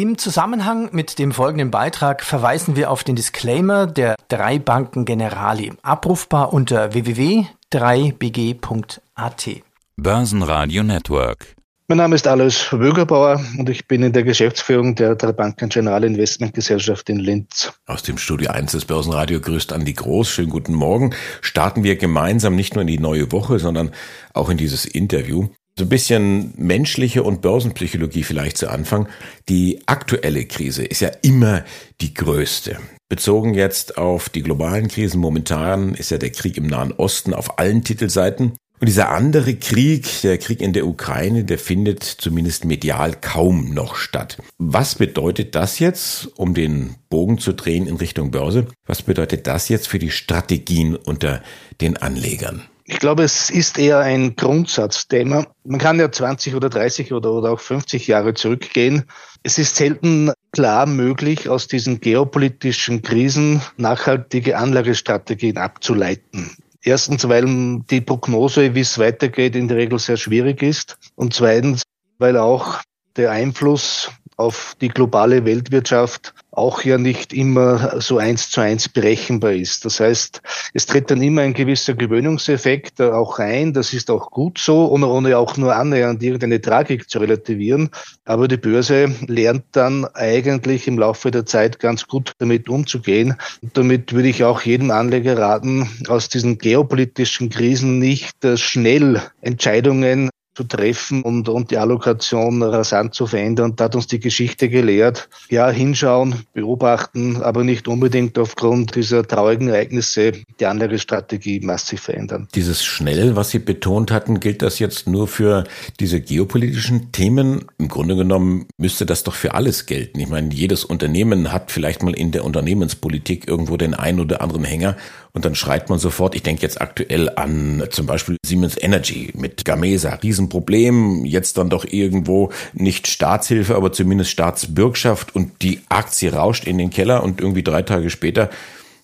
Im Zusammenhang mit dem folgenden Beitrag verweisen wir auf den Disclaimer der drei Banken Generali, abrufbar unter www.3bg.at. Börsenradio Network. Mein Name ist Alois Wögerbauer und ich bin in der Geschäftsführung der drei Banken General Investment Gesellschaft in Linz. Aus dem Studio 1 des Börsenradio grüßt Andi Groß. Schönen guten Morgen. Starten wir gemeinsam nicht nur in die neue Woche, sondern auch in dieses Interview. So ein bisschen menschliche und Börsenpsychologie vielleicht zu Anfang. Die aktuelle Krise ist ja immer die größte. Bezogen jetzt auf die globalen Krisen momentan ist ja der Krieg im Nahen Osten auf allen Titelseiten. Und dieser andere Krieg, der Krieg in der Ukraine, der findet zumindest medial kaum noch statt. Was bedeutet das jetzt, um den Bogen zu drehen in Richtung Börse? Was bedeutet das jetzt für die Strategien unter den Anlegern? Ich glaube, es ist eher ein Grundsatzthema. Man kann ja 20 oder 30 oder, oder auch 50 Jahre zurückgehen. Es ist selten klar möglich, aus diesen geopolitischen Krisen nachhaltige Anlagestrategien abzuleiten. Erstens, weil die Prognose, wie es weitergeht, in der Regel sehr schwierig ist. Und zweitens, weil auch der Einfluss auf die globale Weltwirtschaft auch ja nicht immer so eins zu eins berechenbar ist. Das heißt, es tritt dann immer ein gewisser Gewöhnungseffekt auch ein. Das ist auch gut so, ohne, auch nur annähernd irgendeine Tragik zu relativieren. Aber die Börse lernt dann eigentlich im Laufe der Zeit ganz gut damit umzugehen. Und damit würde ich auch jedem Anleger raten, aus diesen geopolitischen Krisen nicht äh, schnell Entscheidungen zu treffen und, und die Allokation rasant zu verändern. Da hat uns die Geschichte gelehrt. Ja, hinschauen, beobachten, aber nicht unbedingt aufgrund dieser traurigen Ereignisse die Anlagestrategie massiv verändern. Dieses schnell, was Sie betont hatten, gilt das jetzt nur für diese geopolitischen Themen? Im Grunde genommen müsste das doch für alles gelten. Ich meine, jedes Unternehmen hat vielleicht mal in der Unternehmenspolitik irgendwo den einen oder anderen Hänger und dann schreit man sofort, ich denke jetzt aktuell an zum Beispiel Siemens Energy mit Gamesa, Riesenproblem, jetzt dann doch irgendwo nicht Staatshilfe, aber zumindest Staatsbürgschaft und die Aktie rauscht in den Keller und irgendwie drei Tage später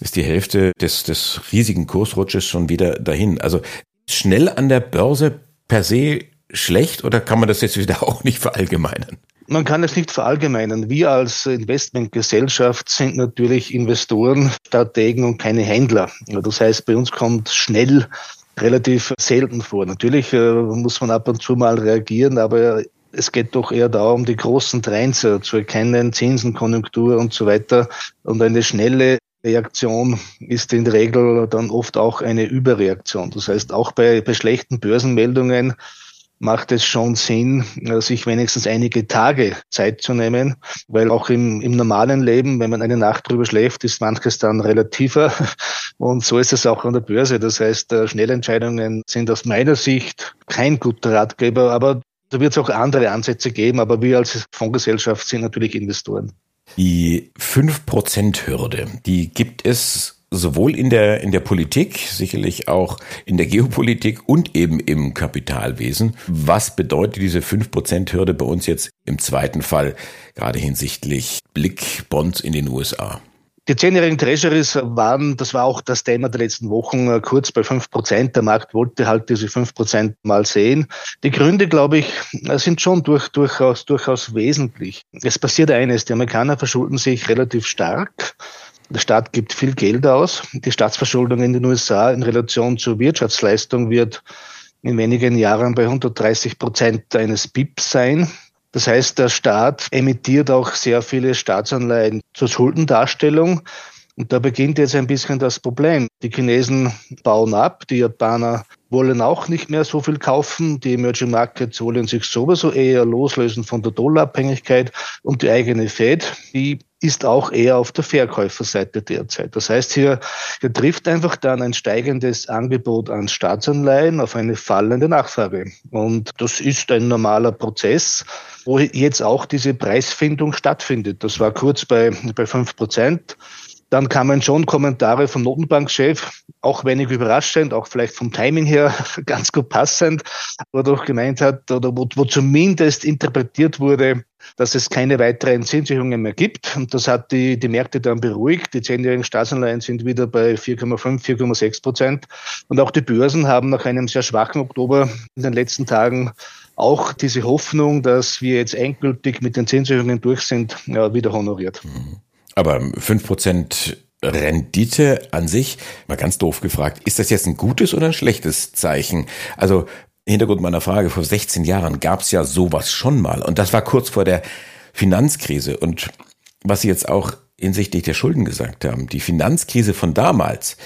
ist die Hälfte des, des riesigen Kursrutsches schon wieder dahin. Also schnell an der Börse per se schlecht oder kann man das jetzt wieder auch nicht verallgemeinern? Man kann es nicht verallgemeinern. Wir als Investmentgesellschaft sind natürlich Investoren, Strategen und keine Händler. Das heißt, bei uns kommt schnell relativ selten vor. Natürlich äh, muss man ab und zu mal reagieren, aber es geht doch eher darum, die großen Trends äh, zu erkennen, Zinsen, Konjunktur und so weiter. Und eine schnelle Reaktion ist in der Regel dann oft auch eine Überreaktion. Das heißt, auch bei, bei schlechten Börsenmeldungen macht es schon Sinn, äh, sich wenigstens einige Tage Zeit zu nehmen, weil auch im, im normalen Leben, wenn man eine Nacht drüber schläft, ist manches dann relativer. Und so ist es auch an der Börse. Das heißt, äh, Schnellentscheidungen sind aus meiner Sicht kein guter Ratgeber, aber da wird es auch andere Ansätze geben, aber wir als Fondsgesellschaft sind natürlich Investoren. Die 5%-Hürde, die gibt es sowohl in der, in der Politik, sicherlich auch in der Geopolitik und eben im Kapitalwesen. Was bedeutet diese 5%-Hürde bei uns jetzt im zweiten Fall, gerade hinsichtlich Blickbonds in den USA? Die zehnjährigen Treasuries waren, das war auch das Thema der letzten Wochen, äh, kurz bei fünf Prozent. Der Markt wollte halt diese fünf Prozent mal sehen. Die Gründe, glaube ich, äh, sind schon durch, durchaus, durchaus wesentlich. Es passiert eines, die Amerikaner verschulden sich relativ stark. Der Staat gibt viel Geld aus. Die Staatsverschuldung in den USA in Relation zur Wirtschaftsleistung wird in wenigen Jahren bei 130 Prozent eines BIP sein. Das heißt, der Staat emittiert auch sehr viele Staatsanleihen zur Schuldendarstellung. Und da beginnt jetzt ein bisschen das Problem. Die Chinesen bauen ab, die Japaner wollen auch nicht mehr so viel kaufen. Die Emerging Markets wollen sich sowieso eher loslösen von der Dollarabhängigkeit und die eigene Fed, die ist auch eher auf der Verkäuferseite derzeit. Das heißt, hier, hier trifft einfach dann ein steigendes Angebot an Staatsanleihen auf eine fallende Nachfrage. Und das ist ein normaler Prozess, wo jetzt auch diese Preisfindung stattfindet. Das war kurz bei, bei fünf Prozent. Dann kamen schon Kommentare vom Notenbankchef, auch wenig überraschend, auch vielleicht vom Timing her ganz gut passend, wo er doch gemeint hat, oder wo, wo zumindest interpretiert wurde, dass es keine weiteren Zinserhöhungen mehr gibt. Und das hat die, die Märkte dann beruhigt. Die zehnjährigen Staatsanleihen sind wieder bei 4,5, 4,6 Prozent. Und auch die Börsen haben nach einem sehr schwachen Oktober in den letzten Tagen auch diese Hoffnung, dass wir jetzt endgültig mit den Zinserhöhungen durch sind, ja, wieder honoriert. Mhm. Aber fünf Prozent Rendite an sich, mal ganz doof gefragt, ist das jetzt ein gutes oder ein schlechtes Zeichen? Also Hintergrund meiner Frage, vor 16 Jahren gab es ja sowas schon mal und das war kurz vor der Finanzkrise und was Sie jetzt auch hinsichtlich der Schulden gesagt haben, die Finanzkrise von damals,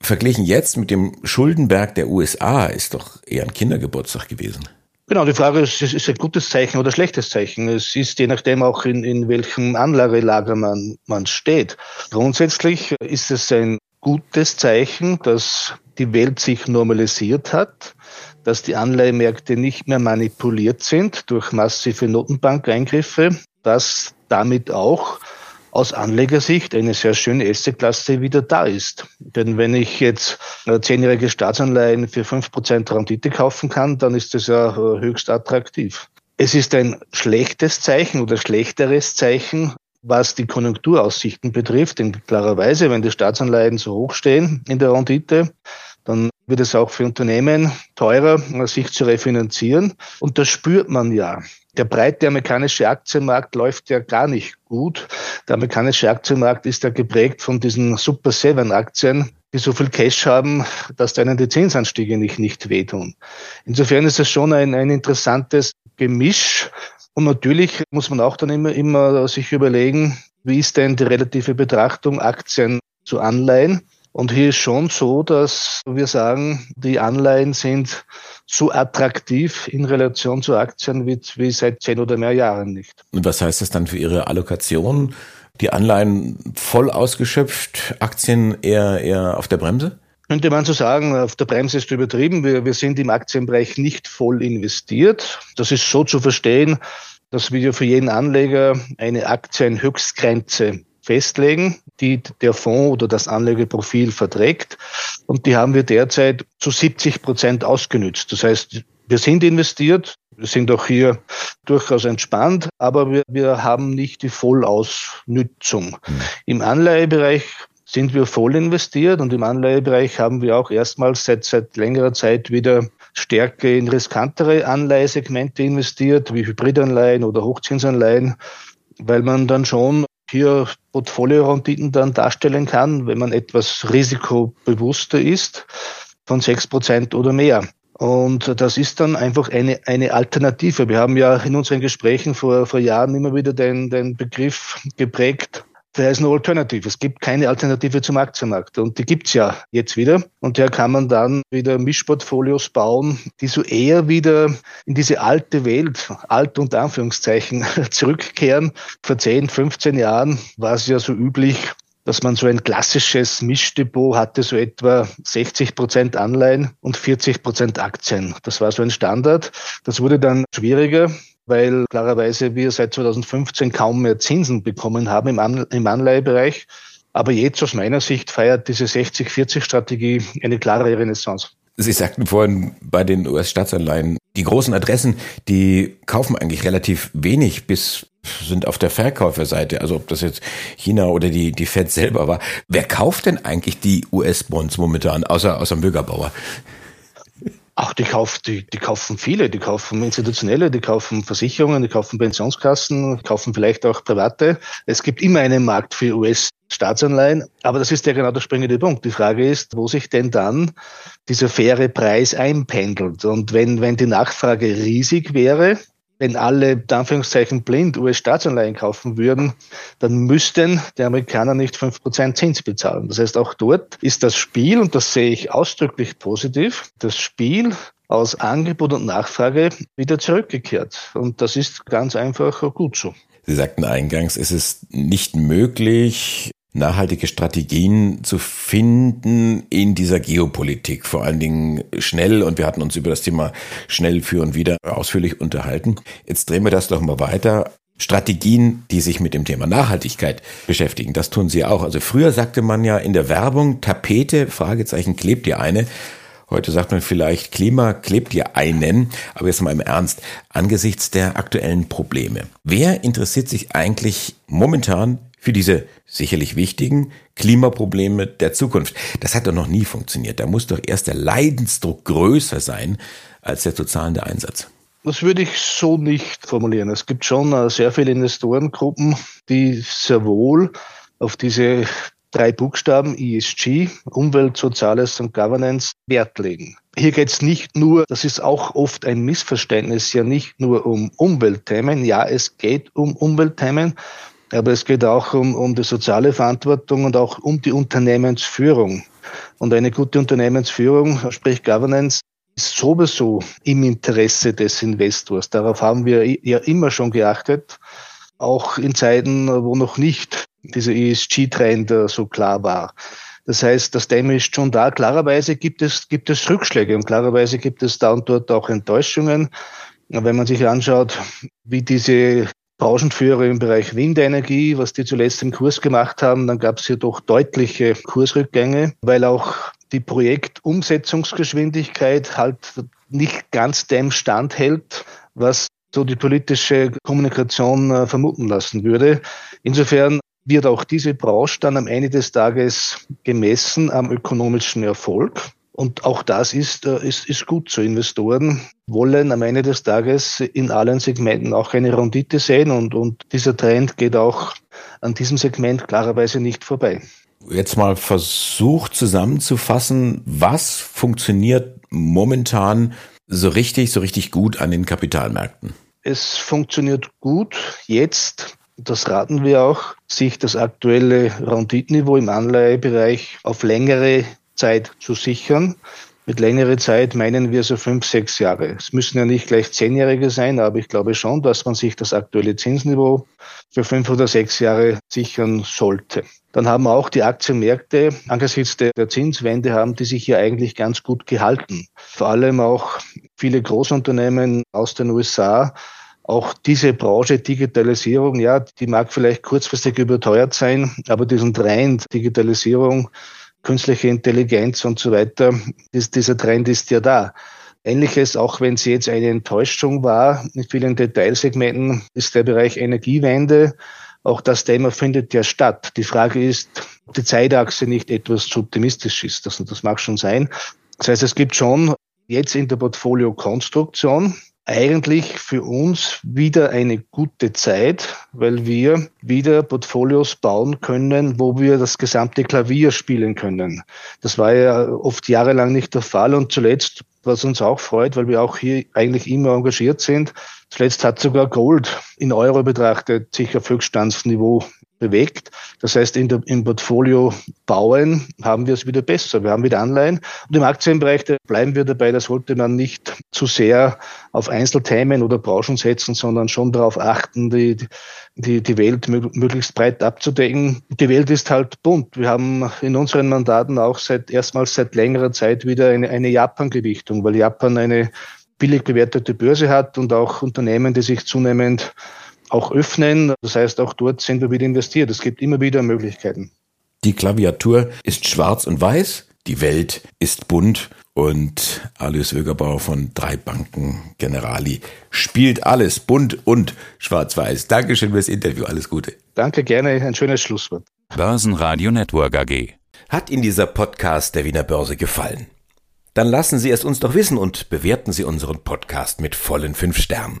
verglichen jetzt mit dem Schuldenberg der USA, ist doch eher ein Kindergeburtstag gewesen. Genau, die Frage ist, ist es ein gutes Zeichen oder schlechtes Zeichen? Es ist je nachdem auch in, in welchem Anlagelager man, man steht. Grundsätzlich ist es ein gutes Zeichen, dass die Welt sich normalisiert hat, dass die Anleihemärkte nicht mehr manipuliert sind durch massive Notenbankeingriffe, dass damit auch aus Anlegersicht eine sehr schöne Assetklasse wieder da ist. Denn wenn ich jetzt zehnjährige Staatsanleihen für fünf Prozent Rendite kaufen kann, dann ist das ja äh, höchst attraktiv. Es ist ein schlechtes Zeichen oder schlechteres Zeichen, was die Konjunkturaussichten betrifft. Denn klarerweise, wenn die Staatsanleihen so hoch stehen in der Rendite, dann wird es auch für Unternehmen teurer, sich zu refinanzieren. Und das spürt man ja. Der breite amerikanische Aktienmarkt läuft ja gar nicht gut. Der amerikanische Aktienmarkt ist ja geprägt von diesen Super Seven Aktien, die so viel Cash haben, dass denen die Zinsanstiege nicht, nicht wehtun. Insofern ist es schon ein, ein interessantes Gemisch. Und natürlich muss man auch dann immer, immer sich überlegen, wie ist denn die relative Betrachtung Aktien zu Anleihen? Und hier ist schon so, dass wir sagen, die Anleihen sind so attraktiv in Relation zu Aktien wie, wie seit zehn oder mehr Jahren nicht. Und was heißt das dann für Ihre Allokation? Die Anleihen voll ausgeschöpft, Aktien eher, eher auf der Bremse? Könnte man so sagen, auf der Bremse ist übertrieben. Wir, wir sind im Aktienbereich nicht voll investiert. Das ist so zu verstehen, dass wir für jeden Anleger eine Aktienhöchstgrenze festlegen, die der Fonds oder das Anlegeprofil verträgt. Und die haben wir derzeit zu 70 Prozent ausgenützt. Das heißt, wir sind investiert, wir sind auch hier durchaus entspannt, aber wir, wir haben nicht die Vollausnützung. Mhm. Im Anleihebereich sind wir voll investiert und im Anleihebereich haben wir auch erstmals seit, seit längerer Zeit wieder stärker in riskantere Anleihesegmente investiert, wie Hybridanleihen oder Hochzinsanleihen, weil man dann schon hier Portfolio-Renditen dann darstellen kann, wenn man etwas risikobewusster ist, von sechs Prozent oder mehr. Und das ist dann einfach eine, eine Alternative. Wir haben ja in unseren Gesprächen vor, vor Jahren immer wieder den, den Begriff geprägt, There is no alternative. Es gibt keine Alternative zum Aktienmarkt. Und die gibt's ja jetzt wieder. Und daher kann man dann wieder Mischportfolios bauen, die so eher wieder in diese alte Welt, alt und Anführungszeichen, zurückkehren. Vor 10, 15 Jahren war es ja so üblich, dass man so ein klassisches Mischdepot hatte, so etwa 60 Prozent Anleihen und 40 Prozent Aktien. Das war so ein Standard. Das wurde dann schwieriger weil klarerweise wir seit 2015 kaum mehr Zinsen bekommen haben im, An im Anleihebereich. Aber jetzt aus meiner Sicht feiert diese 60-40-Strategie eine klare Renaissance. Sie sagten vorhin bei den US-Staatsanleihen, die großen Adressen, die kaufen eigentlich relativ wenig bis sind auf der Verkäuferseite, also ob das jetzt China oder die, die Fed selber war. Wer kauft denn eigentlich die US-Bonds momentan, außer, außer Bürgerbauer? Ach, die, kauft, die, die kaufen viele, die kaufen institutionelle, die kaufen Versicherungen, die kaufen Pensionskassen, kaufen vielleicht auch private. Es gibt immer einen Markt für US-Staatsanleihen, aber das ist ja genau der springende Punkt. Die Frage ist, wo sich denn dann dieser faire Preis einpendelt. Und wenn, wenn die Nachfrage riesig wäre, wenn alle, Anführungszeichen, blind US-Staatsanleihen kaufen würden, dann müssten die Amerikaner nicht fünf Prozent Zins bezahlen. Das heißt, auch dort ist das Spiel, und das sehe ich ausdrücklich positiv, das Spiel aus Angebot und Nachfrage wieder zurückgekehrt. Und das ist ganz einfach gut so. Sie sagten eingangs, es ist nicht möglich, nachhaltige Strategien zu finden in dieser Geopolitik, vor allen Dingen schnell. Und wir hatten uns über das Thema schnell für und wieder ausführlich unterhalten. Jetzt drehen wir das doch mal weiter. Strategien, die sich mit dem Thema Nachhaltigkeit beschäftigen. Das tun sie auch. Also früher sagte man ja in der Werbung, Tapete, Fragezeichen, klebt ihr eine. Heute sagt man vielleicht, Klima klebt ihr einen. Aber jetzt mal im Ernst, angesichts der aktuellen Probleme. Wer interessiert sich eigentlich momentan für diese sicherlich wichtigen Klimaprobleme der Zukunft. Das hat doch noch nie funktioniert. Da muss doch erst der Leidensdruck größer sein als der zu zahlende Einsatz. Das würde ich so nicht formulieren. Es gibt schon äh, sehr viele Investorengruppen, die sehr wohl auf diese drei Buchstaben ESG, Umwelt, Soziales und Governance, Wert legen. Hier geht es nicht nur, das ist auch oft ein Missverständnis, ja nicht nur um Umweltthemen. Ja, es geht um Umweltthemen, aber es geht auch um, um die soziale Verantwortung und auch um die Unternehmensführung. Und eine gute Unternehmensführung, sprich Governance, ist sowieso im Interesse des Investors. Darauf haben wir ja immer schon geachtet, auch in Zeiten, wo noch nicht dieser ESG-Trend äh, so klar war. Das heißt, das Thema ist schon da. Klarerweise gibt es, gibt es Rückschläge und klarerweise gibt es da und dort auch Enttäuschungen. Wenn man sich anschaut, wie diese Branchenführer im Bereich Windenergie, was die zuletzt im Kurs gemacht haben, dann gab es hier doch deutliche Kursrückgänge, weil auch die Projektumsetzungsgeschwindigkeit halt nicht ganz dem Stand hält, was so die politische Kommunikation äh, vermuten lassen würde. Insofern wird auch diese Branche dann am Ende des Tages gemessen am ökonomischen Erfolg. Und auch das ist, äh, ist, ist gut so. Investoren wollen am Ende des Tages in allen Segmenten auch eine Rendite sehen und, und dieser Trend geht auch an diesem Segment klarerweise nicht vorbei. Jetzt mal versucht zusammenzufassen, was funktioniert momentan so richtig, so richtig gut an den Kapitalmärkten? Es funktioniert gut jetzt das raten wir auch, sich das aktuelle Renditeniveau im Anleihebereich auf längere Zeit zu sichern. Mit längere Zeit meinen wir so fünf, sechs Jahre. Es müssen ja nicht gleich zehnjährige sein, aber ich glaube schon, dass man sich das aktuelle Zinsniveau für fünf oder sechs Jahre sichern sollte. Dann haben auch die Aktienmärkte angesichts der Zinswende haben die sich hier eigentlich ganz gut gehalten. Vor allem auch viele Großunternehmen aus den USA auch diese Branche Digitalisierung, ja, die mag vielleicht kurzfristig überteuert sein, aber diesen Trend Digitalisierung, künstliche Intelligenz und so weiter, ist, dieser Trend ist ja da. Ähnliches, auch wenn es jetzt eine Enttäuschung war, in vielen Detailsegmenten ist der Bereich Energiewende. Auch das Thema findet ja statt. Die Frage ist, ob die Zeitachse nicht etwas zu optimistisch ist. Das, das mag schon sein. Das heißt, es gibt schon jetzt in der Portfoliokonstruktion eigentlich für uns wieder eine gute Zeit, weil wir wieder Portfolios bauen können, wo wir das gesamte Klavier spielen können. Das war ja oft jahrelang nicht der Fall und zuletzt, was uns auch freut, weil wir auch hier eigentlich immer engagiert sind, zuletzt hat sogar Gold in Euro betrachtet sich auf Höchststandsniveau bewegt. Das heißt, in der, im Portfolio bauen haben wir es wieder besser. Wir haben wieder Anleihen. Und im Aktienbereich bleiben wir dabei, da sollte man nicht zu sehr auf Einzelthemen oder Branchen setzen, sondern schon darauf achten, die, die, die Welt möglichst breit abzudecken. Die Welt ist halt bunt. Wir haben in unseren Mandaten auch seit erstmals seit längerer Zeit wieder eine, eine Japan-Gewichtung, weil Japan eine billig bewertete Börse hat und auch Unternehmen, die sich zunehmend auch öffnen. Das heißt, auch dort sind wir wieder investiert. Es gibt immer wieder Möglichkeiten. Die Klaviatur ist schwarz und weiß, die Welt ist bunt und Alois Wögerbauer von drei Banken Generali spielt alles bunt und schwarz-weiß. Dankeschön fürs Interview. Alles Gute. Danke, gerne. Ein schönes Schlusswort. Börsenradio Network AG. Hat Ihnen dieser Podcast der Wiener Börse gefallen? Dann lassen Sie es uns doch wissen und bewerten Sie unseren Podcast mit vollen fünf Sternen.